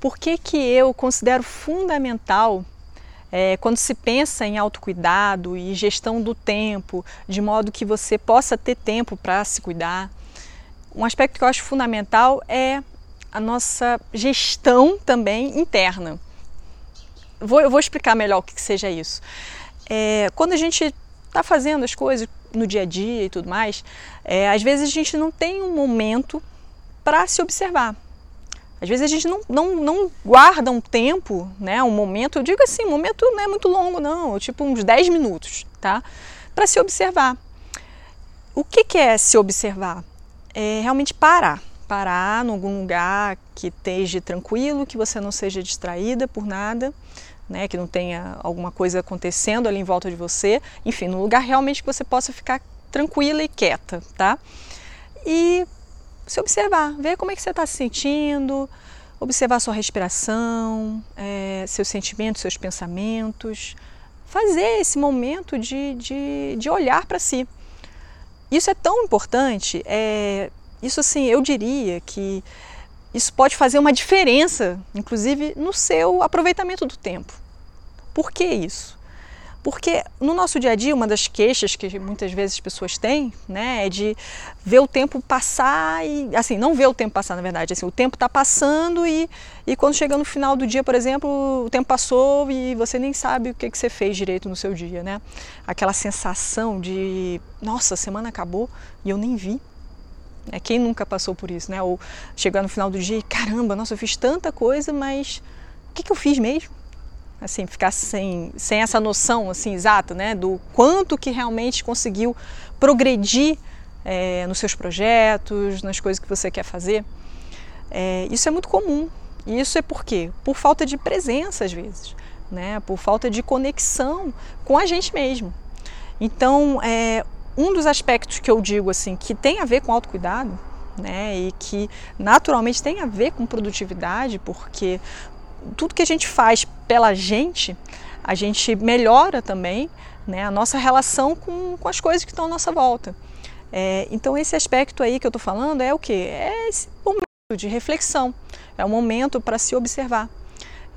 Por que, que eu considero fundamental é, quando se pensa em autocuidado e gestão do tempo, de modo que você possa ter tempo para se cuidar, um aspecto que eu acho fundamental é a nossa gestão também interna. Vou, eu vou explicar melhor o que, que seja isso. É, quando a gente está fazendo as coisas no dia a dia e tudo mais, é, às vezes a gente não tem um momento para se observar. Às vezes a gente não, não, não guarda um tempo, né, um momento, eu digo assim, um momento não é muito longo não, tipo uns 10 minutos, tá? Para se observar. O que, que é se observar? É realmente parar. Parar em algum lugar que esteja tranquilo, que você não seja distraída por nada, né, que não tenha alguma coisa acontecendo ali em volta de você. Enfim, num lugar realmente que você possa ficar tranquila e quieta, tá? E se observar, ver como é que você está se sentindo, observar sua respiração, é, seus sentimentos, seus pensamentos, fazer esse momento de, de, de olhar para si. Isso é tão importante, é, isso assim, eu diria que isso pode fazer uma diferença, inclusive no seu aproveitamento do tempo. Por que isso? Porque no nosso dia a dia, uma das queixas que muitas vezes as pessoas têm, né, é de ver o tempo passar e, assim, não ver o tempo passar, na verdade, assim, o tempo está passando e, e quando chega no final do dia, por exemplo, o tempo passou e você nem sabe o que, que você fez direito no seu dia, né? Aquela sensação de, nossa, a semana acabou e eu nem vi. É, quem nunca passou por isso, né? Ou chegar no final do dia e, caramba, nossa, eu fiz tanta coisa, mas o que, que eu fiz mesmo? Assim, ficar sem, sem essa noção assim exata, né, do quanto que realmente conseguiu progredir é, nos seus projetos, nas coisas que você quer fazer. É, isso é muito comum. E isso é por quê? Por falta de presença às vezes, né, por falta de conexão com a gente mesmo. Então, é, um dos aspectos que eu digo assim que tem a ver com autocuidado, né, e que naturalmente tem a ver com produtividade, porque tudo que a gente faz pela gente, a gente melhora também né, a nossa relação com, com as coisas que estão à nossa volta. É, então esse aspecto aí que eu estou falando é o que? É esse momento de reflexão, é um momento para se observar.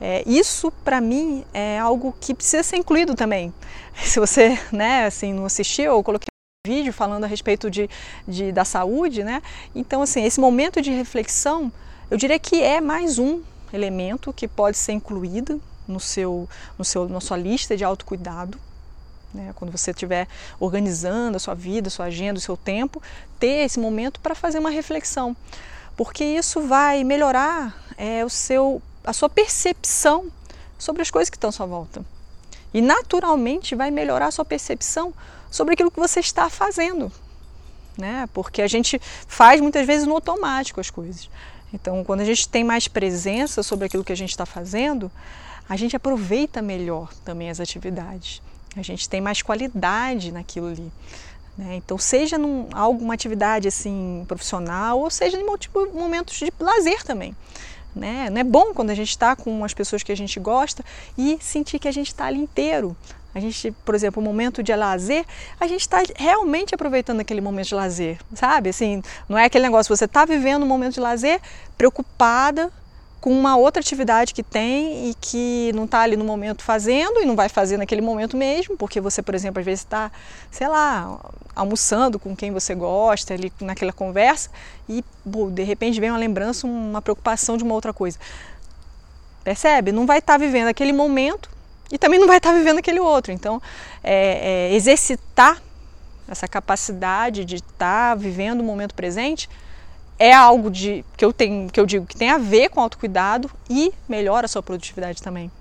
É, isso para mim é algo que precisa ser incluído também. Se você né, assim, não assistiu, eu coloquei um vídeo falando a respeito de, de, da saúde, né? Então assim, esse momento de reflexão, eu diria que é mais um elemento que pode ser incluído no seu, no seu, na sua lista de autocuidado. Né? Quando você estiver organizando a sua vida, a sua agenda, o seu tempo, ter esse momento para fazer uma reflexão. Porque isso vai melhorar é, o seu, a sua percepção sobre as coisas que estão à sua volta. E naturalmente vai melhorar a sua percepção sobre aquilo que você está fazendo. Né? Porque a gente faz muitas vezes no automático as coisas. Então, quando a gente tem mais presença sobre aquilo que a gente está fazendo, a gente aproveita melhor também as atividades. A gente tem mais qualidade naquilo ali. Né? Então, seja num alguma atividade assim profissional, ou seja em tipo, momentos de lazer também. Né? Não é bom quando a gente está com as pessoas que a gente gosta e sentir que a gente está ali inteiro. A gente, por exemplo, o momento de lazer, a gente está realmente aproveitando aquele momento de lazer, sabe? Assim, não é aquele negócio, você está vivendo um momento de lazer preocupada com uma outra atividade que tem e que não está ali no momento fazendo e não vai fazer naquele momento mesmo, porque você, por exemplo, às vezes está, sei lá, almoçando com quem você gosta, ali naquela conversa e de repente vem uma lembrança, uma preocupação de uma outra coisa. Percebe? Não vai estar tá vivendo aquele momento e também não vai estar vivendo aquele outro. Então, é, é, exercitar essa capacidade de estar vivendo o momento presente é algo de, que, eu tenho, que eu digo que tem a ver com autocuidado e melhora a sua produtividade também.